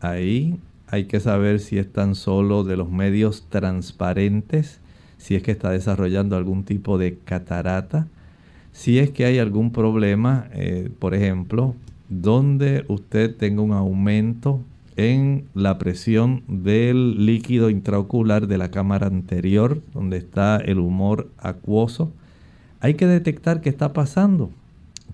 Ahí hay que saber si es tan solo de los medios transparentes, si es que está desarrollando algún tipo de catarata, si es que hay algún problema, eh, por ejemplo, donde usted tenga un aumento en la presión del líquido intraocular de la cámara anterior, donde está el humor acuoso, hay que detectar qué está pasando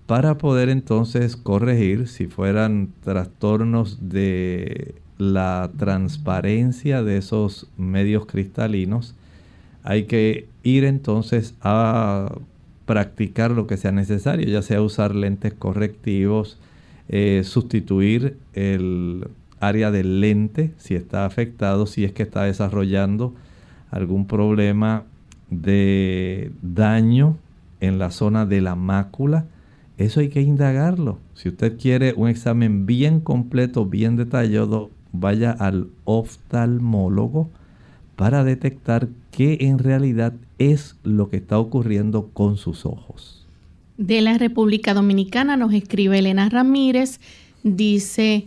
para poder entonces corregir si fueran trastornos de la transparencia de esos medios cristalinos. Hay que ir entonces a practicar lo que sea necesario, ya sea usar lentes correctivos, eh, sustituir el área del lente si está afectado, si es que está desarrollando algún problema de daño en la zona de la mácula. Eso hay que indagarlo. Si usted quiere un examen bien completo, bien detallado, vaya al oftalmólogo para detectar qué en realidad es lo que está ocurriendo con sus ojos. De la República Dominicana nos escribe Elena Ramírez, dice,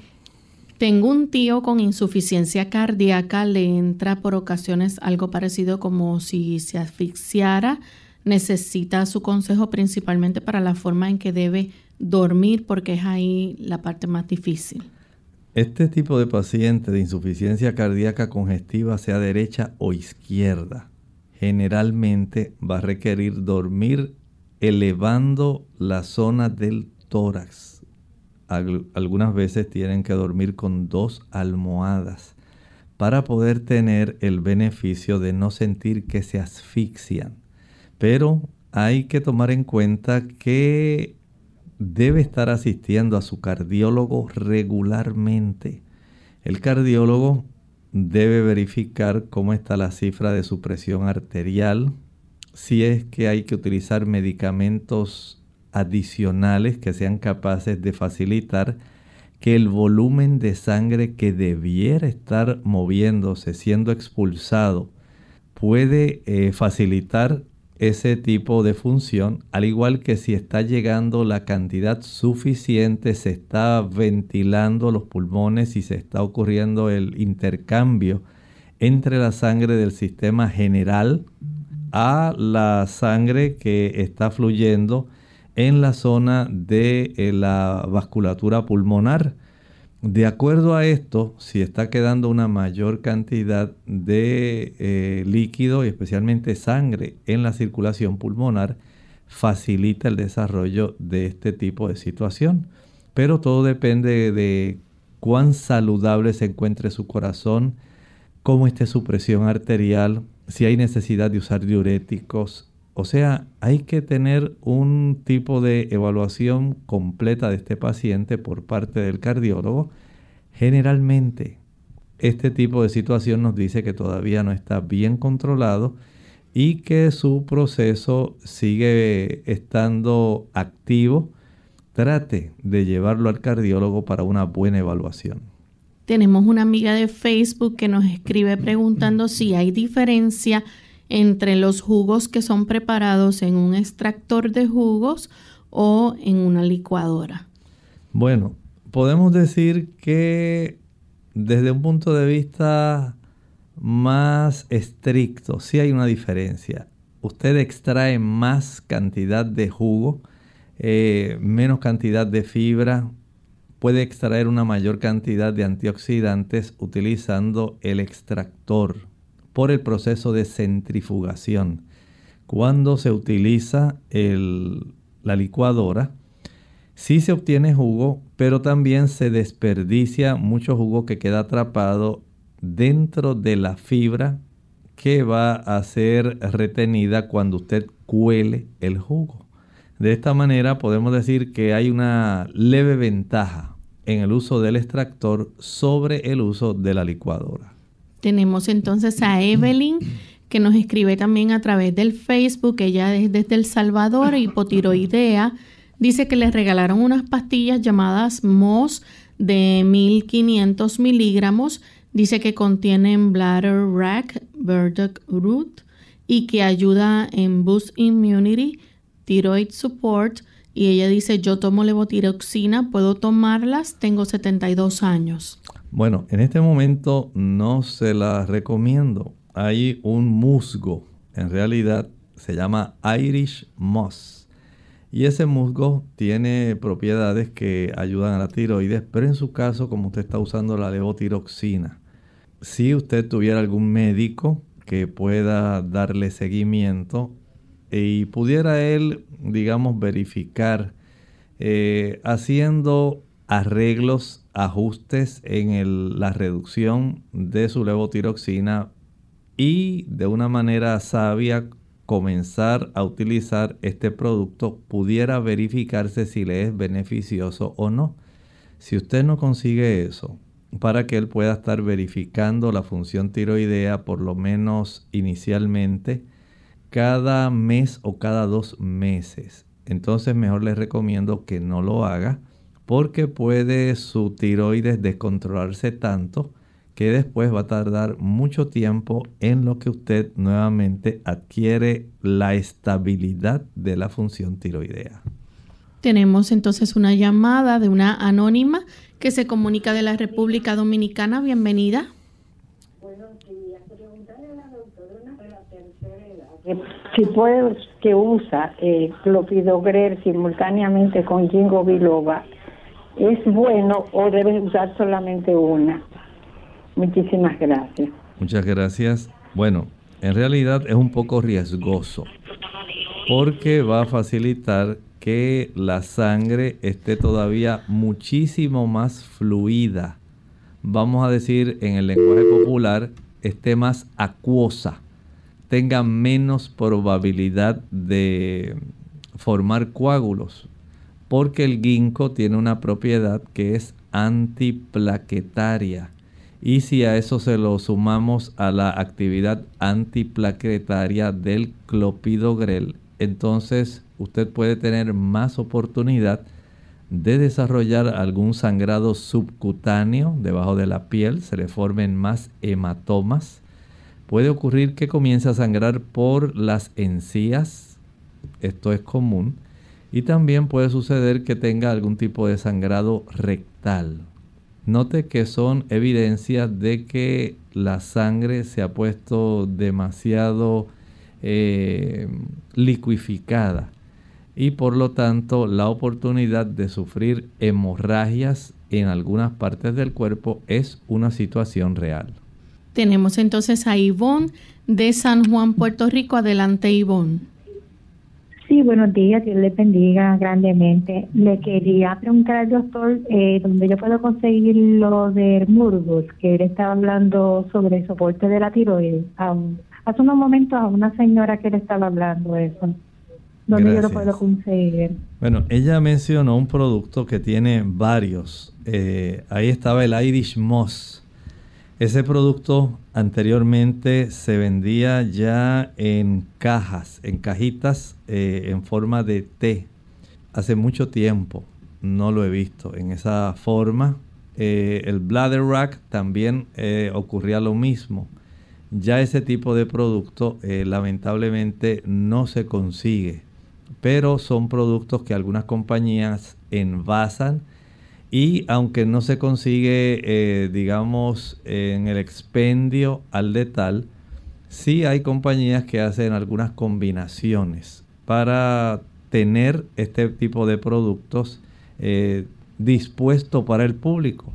tengo un tío con insuficiencia cardíaca, le entra por ocasiones algo parecido como si se asfixiara, necesita su consejo principalmente para la forma en que debe dormir porque es ahí la parte más difícil. Este tipo de paciente de insuficiencia cardíaca congestiva, sea derecha o izquierda, generalmente va a requerir dormir elevando la zona del tórax. algunas veces tienen que dormir con dos almohadas para poder tener el beneficio de no sentir que se asfixian. Pero hay que tomar en cuenta que debe estar asistiendo a su cardiólogo regularmente. El cardiólogo debe verificar cómo está la cifra de su presión arterial, si es que hay que utilizar medicamentos adicionales que sean capaces de facilitar que el volumen de sangre que debiera estar moviéndose, siendo expulsado, puede eh, facilitar ese tipo de función, al igual que si está llegando la cantidad suficiente, se está ventilando los pulmones y se está ocurriendo el intercambio entre la sangre del sistema general a la sangre que está fluyendo en la zona de eh, la vasculatura pulmonar. De acuerdo a esto, si está quedando una mayor cantidad de eh, líquido y especialmente sangre en la circulación pulmonar, facilita el desarrollo de este tipo de situación. Pero todo depende de cuán saludable se encuentre su corazón, cómo esté su presión arterial, si hay necesidad de usar diuréticos, o sea, hay que tener un tipo de evaluación completa de este paciente por parte del cardiólogo. Generalmente, este tipo de situación nos dice que todavía no está bien controlado y que su proceso sigue estando activo. Trate de llevarlo al cardiólogo para una buena evaluación. Tenemos una amiga de Facebook que nos escribe preguntando si hay diferencia entre los jugos que son preparados en un extractor de jugos o en una licuadora? Bueno, podemos decir que desde un punto de vista más estricto, sí hay una diferencia. Usted extrae más cantidad de jugo, eh, menos cantidad de fibra, puede extraer una mayor cantidad de antioxidantes utilizando el extractor por el proceso de centrifugación. Cuando se utiliza la licuadora, sí se obtiene jugo, pero también se desperdicia mucho jugo que queda atrapado dentro de la fibra que va a ser retenida cuando usted cuele el jugo. De esta manera podemos decir que hay una leve ventaja en el uso del extractor sobre el uso de la licuadora. Tenemos entonces a Evelyn que nos escribe también a través del Facebook. Ella es desde El Salvador, hipotiroidea. Dice que le regalaron unas pastillas llamadas MOS de 1500 miligramos. Dice que contienen bladder rack, burdock root y que ayuda en boost immunity, thyroid support. Y ella dice, yo tomo levotiroxina, puedo tomarlas, tengo 72 años. Bueno, en este momento no se la recomiendo. Hay un musgo, en realidad se llama Irish Moss. Y ese musgo tiene propiedades que ayudan a la tiroides, pero en su caso, como usted está usando la levotiroxina, si usted tuviera algún médico que pueda darle seguimiento y pudiera él, digamos, verificar eh, haciendo arreglos, ajustes en la reducción de su levotiroxina y de una manera sabia comenzar a utilizar este producto, pudiera verificarse si le es beneficioso o no. Si usted no consigue eso, para que él pueda estar verificando la función tiroidea por lo menos inicialmente cada mes o cada dos meses. Entonces mejor les recomiendo que no lo haga porque puede su tiroides descontrolarse tanto que después va a tardar mucho tiempo en lo que usted nuevamente adquiere la estabilidad de la función tiroidea. Tenemos entonces una llamada de una anónima que se comunica de la República Dominicana. Bienvenida. Si puede, que usa eh, clopidogrel simultáneamente con ginkgo biloba, ¿es bueno o debe usar solamente una? Muchísimas gracias. Muchas gracias. Bueno, en realidad es un poco riesgoso porque va a facilitar que la sangre esté todavía muchísimo más fluida. Vamos a decir en el lenguaje popular, esté más acuosa, tenga menos probabilidad de formar coágulos, porque el ginkgo tiene una propiedad que es antiplaquetaria. Y si a eso se lo sumamos a la actividad antiplaquetaria del clopidogrel, entonces usted puede tener más oportunidad de desarrollar algún sangrado subcutáneo debajo de la piel, se le formen más hematomas. Puede ocurrir que comience a sangrar por las encías, esto es común, y también puede suceder que tenga algún tipo de sangrado rectal. Note que son evidencias de que la sangre se ha puesto demasiado eh, liquificada y por lo tanto la oportunidad de sufrir hemorragias en algunas partes del cuerpo es una situación real. Tenemos entonces a Ivonne de San Juan, Puerto Rico. Adelante, Ivonne. Sí, buenos días, Dios le bendiga grandemente. Le quería preguntar al doctor eh, dónde yo puedo conseguir lo de Murgus, que él estaba hablando sobre el soporte de la tiroides. hace unos momentos a una señora que le estaba hablando eso. ¿Dónde yo lo puedo conseguir? Bueno, ella mencionó un producto que tiene varios. Eh, ahí estaba el Irish Moss. Ese producto anteriormente se vendía ya en cajas, en cajitas eh, en forma de té. Hace mucho tiempo no lo he visto en esa forma. Eh, el Bladder Rack también ocurría lo mismo. Ya ese tipo de producto lamentablemente no se consigue pero son productos que algunas compañías envasan y aunque no se consigue, eh, digamos, en el expendio al detal, sí hay compañías que hacen algunas combinaciones para tener este tipo de productos eh, dispuesto para el público.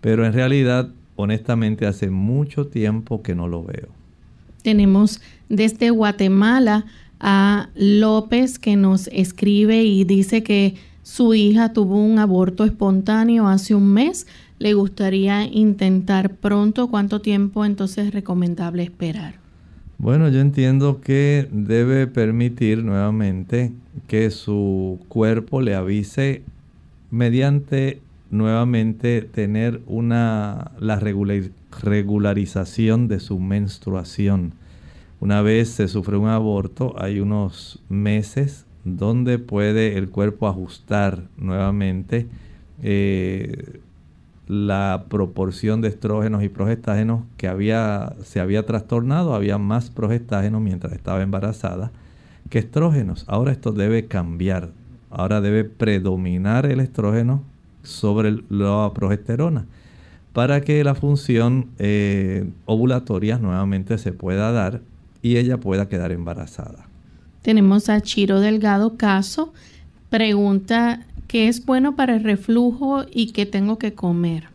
Pero en realidad, honestamente, hace mucho tiempo que no lo veo. Tenemos desde Guatemala a López que nos escribe y dice que su hija tuvo un aborto espontáneo hace un mes. Le gustaría intentar pronto. ¿Cuánto tiempo entonces es recomendable esperar? Bueno, yo entiendo que debe permitir nuevamente que su cuerpo le avise mediante nuevamente tener una la regularización de su menstruación una vez se sufre un aborto, hay unos meses donde puede el cuerpo ajustar nuevamente eh, la proporción de estrógenos y progestágenos que había, se había trastornado. Había más progestágenos mientras estaba embarazada que estrógenos. Ahora esto debe cambiar. Ahora debe predominar el estrógeno sobre la progesterona para que la función eh, ovulatoria nuevamente se pueda dar y ella pueda quedar embarazada. Tenemos a Chiro Delgado Caso. Pregunta, ¿qué es bueno para el reflujo y qué tengo que comer?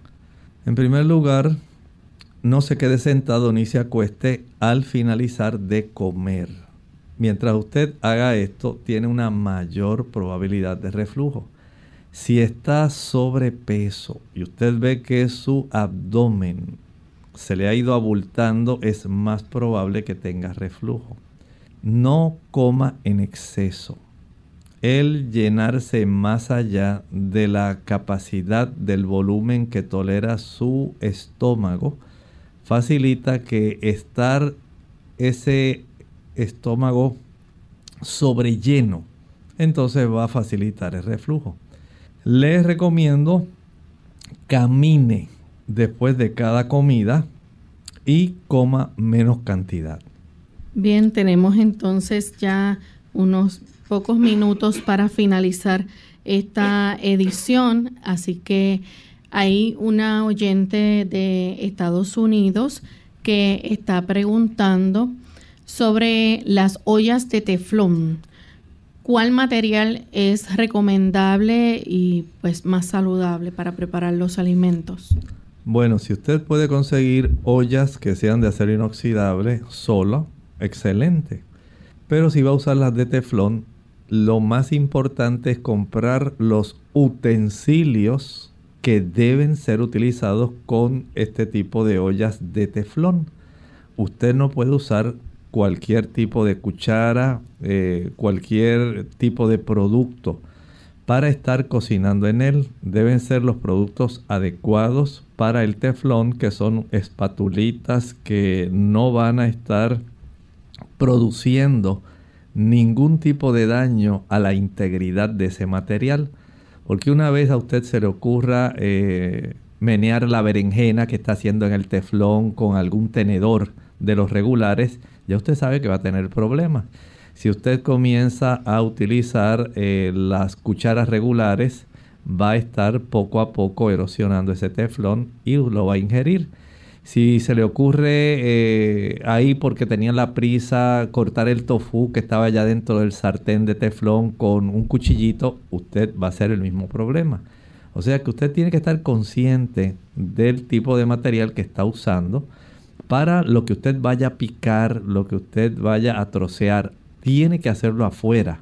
En primer lugar, no se quede sentado ni se acueste al finalizar de comer. Mientras usted haga esto, tiene una mayor probabilidad de reflujo. Si está sobrepeso y usted ve que su abdomen se le ha ido abultando, es más probable que tenga reflujo. No coma en exceso. El llenarse más allá de la capacidad del volumen que tolera su estómago facilita que estar ese estómago sobrelleno, entonces va a facilitar el reflujo. Les recomiendo camine después de cada comida y coma menos cantidad. Bien, tenemos entonces ya unos pocos minutos para finalizar esta edición, así que hay una oyente de Estados Unidos que está preguntando sobre las ollas de teflón. ¿Cuál material es recomendable y pues más saludable para preparar los alimentos? Bueno, si usted puede conseguir ollas que sean de acero inoxidable solo, excelente. Pero si va a usar las de teflón, lo más importante es comprar los utensilios que deben ser utilizados con este tipo de ollas de teflón. Usted no puede usar cualquier tipo de cuchara, eh, cualquier tipo de producto para estar cocinando en él. Deben ser los productos adecuados para el teflón, que son espatulitas que no van a estar produciendo ningún tipo de daño a la integridad de ese material. Porque una vez a usted se le ocurra eh, menear la berenjena que está haciendo en el teflón con algún tenedor de los regulares, ya usted sabe que va a tener problemas. Si usted comienza a utilizar eh, las cucharas regulares, va a estar poco a poco erosionando ese teflón y lo va a ingerir. Si se le ocurre eh, ahí porque tenía la prisa cortar el tofu que estaba ya dentro del sartén de teflón con un cuchillito, usted va a ser el mismo problema. O sea que usted tiene que estar consciente del tipo de material que está usando para lo que usted vaya a picar, lo que usted vaya a trocear. Tiene que hacerlo afuera.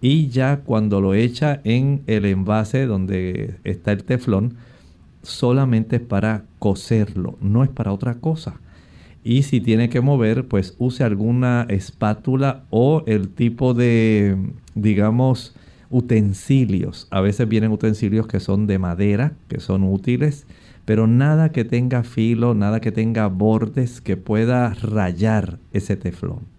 Y ya cuando lo echa en el envase donde está el teflón, solamente es para coserlo, no es para otra cosa. Y si tiene que mover, pues use alguna espátula o el tipo de, digamos, utensilios. A veces vienen utensilios que son de madera, que son útiles, pero nada que tenga filo, nada que tenga bordes que pueda rayar ese teflón.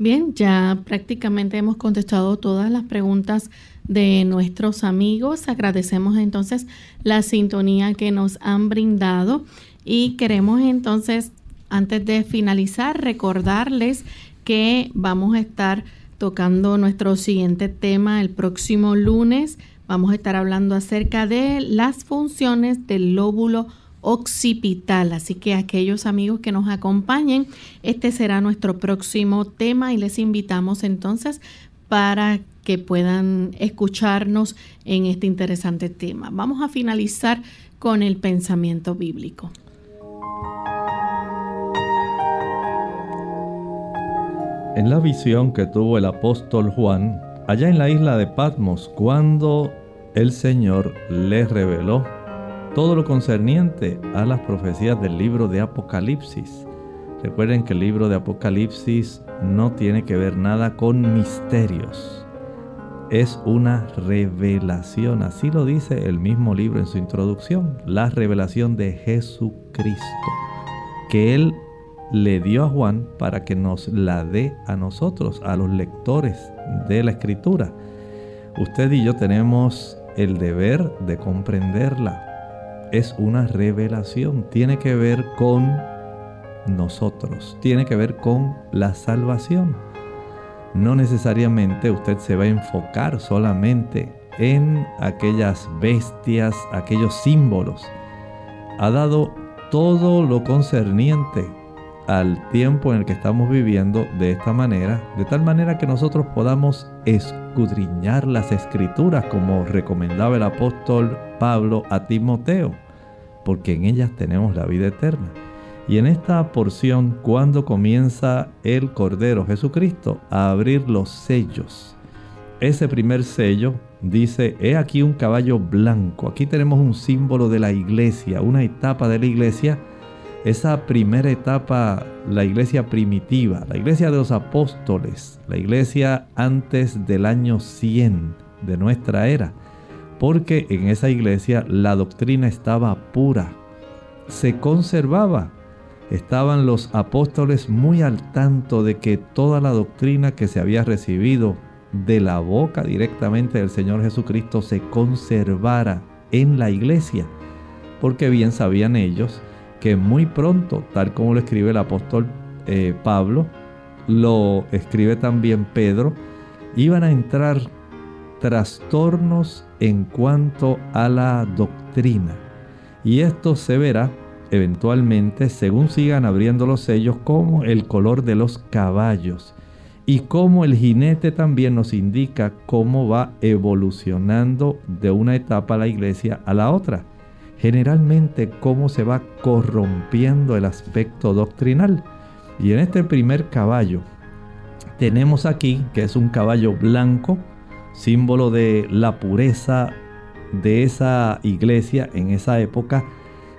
Bien, ya prácticamente hemos contestado todas las preguntas de nuestros amigos. Agradecemos entonces la sintonía que nos han brindado y queremos entonces, antes de finalizar, recordarles que vamos a estar tocando nuestro siguiente tema el próximo lunes. Vamos a estar hablando acerca de las funciones del lóbulo occipital. Así que aquellos amigos que nos acompañen, este será nuestro próximo tema y les invitamos entonces para que puedan escucharnos en este interesante tema. Vamos a finalizar con el pensamiento bíblico. En la visión que tuvo el apóstol Juan, allá en la isla de Patmos, cuando el Señor le reveló todo lo concerniente a las profecías del libro de Apocalipsis. Recuerden que el libro de Apocalipsis no tiene que ver nada con misterios. Es una revelación, así lo dice el mismo libro en su introducción, la revelación de Jesucristo, que Él le dio a Juan para que nos la dé a nosotros, a los lectores de la escritura. Usted y yo tenemos el deber de comprenderla, es una revelación, tiene que ver con nosotros, tiene que ver con la salvación. No necesariamente usted se va a enfocar solamente en aquellas bestias, aquellos símbolos. ha dado todo lo concerniente al tiempo en el que estamos viviendo de esta manera, de tal manera que nosotros podamos escudriñar las escrituras como recomendaba el apóstol Pablo a Timoteo, porque en ellas tenemos la vida eterna. Y en esta porción, cuando comienza el Cordero Jesucristo a abrir los sellos, ese primer sello dice, he aquí un caballo blanco, aquí tenemos un símbolo de la iglesia, una etapa de la iglesia esa primera etapa, la iglesia primitiva, la iglesia de los apóstoles, la iglesia antes del año 100 de nuestra era, porque en esa iglesia la doctrina estaba pura, se conservaba. Estaban los apóstoles muy al tanto de que toda la doctrina que se había recibido de la boca directamente del Señor Jesucristo se conservara en la iglesia, porque bien sabían ellos que muy pronto, tal como lo escribe el apóstol eh, Pablo, lo escribe también Pedro, iban a entrar trastornos en cuanto a la doctrina. Y esto se verá eventualmente según sigan abriendo los sellos como el color de los caballos y como el jinete también nos indica cómo va evolucionando de una etapa la iglesia a la otra generalmente cómo se va corrompiendo el aspecto doctrinal. Y en este primer caballo tenemos aquí que es un caballo blanco, símbolo de la pureza de esa iglesia en esa época,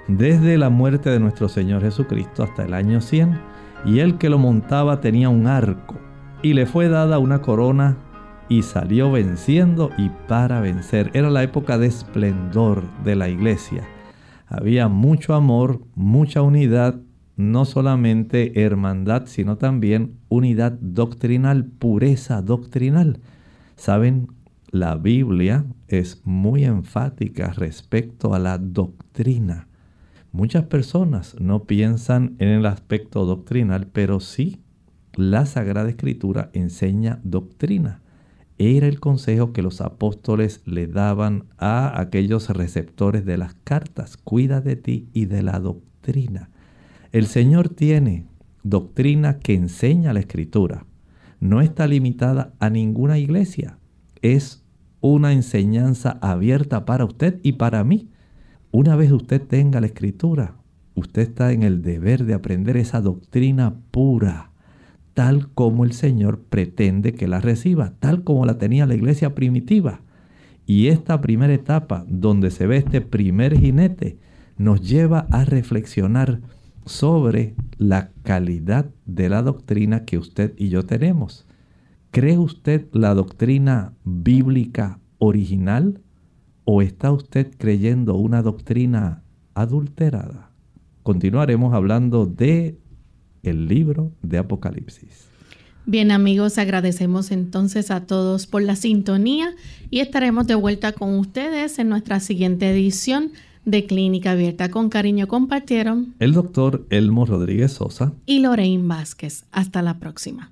desde la muerte de nuestro Señor Jesucristo hasta el año 100. Y el que lo montaba tenía un arco y le fue dada una corona y salió venciendo y para vencer. Era la época de esplendor de la iglesia. Había mucho amor, mucha unidad, no solamente hermandad, sino también unidad doctrinal, pureza doctrinal. Saben, la Biblia es muy enfática respecto a la doctrina. Muchas personas no piensan en el aspecto doctrinal, pero sí, la Sagrada Escritura enseña doctrina era el consejo que los apóstoles le daban a aquellos receptores de las cartas. Cuida de ti y de la doctrina. El Señor tiene doctrina que enseña la escritura. No está limitada a ninguna iglesia. Es una enseñanza abierta para usted y para mí. Una vez usted tenga la escritura, usted está en el deber de aprender esa doctrina pura tal como el Señor pretende que la reciba, tal como la tenía la iglesia primitiva. Y esta primera etapa, donde se ve este primer jinete, nos lleva a reflexionar sobre la calidad de la doctrina que usted y yo tenemos. ¿Cree usted la doctrina bíblica original o está usted creyendo una doctrina adulterada? Continuaremos hablando de el libro de Apocalipsis. Bien amigos, agradecemos entonces a todos por la sintonía y estaremos de vuelta con ustedes en nuestra siguiente edición de Clínica Abierta. Con cariño compartieron el doctor Elmo Rodríguez Sosa y Lorraine Vázquez. Hasta la próxima.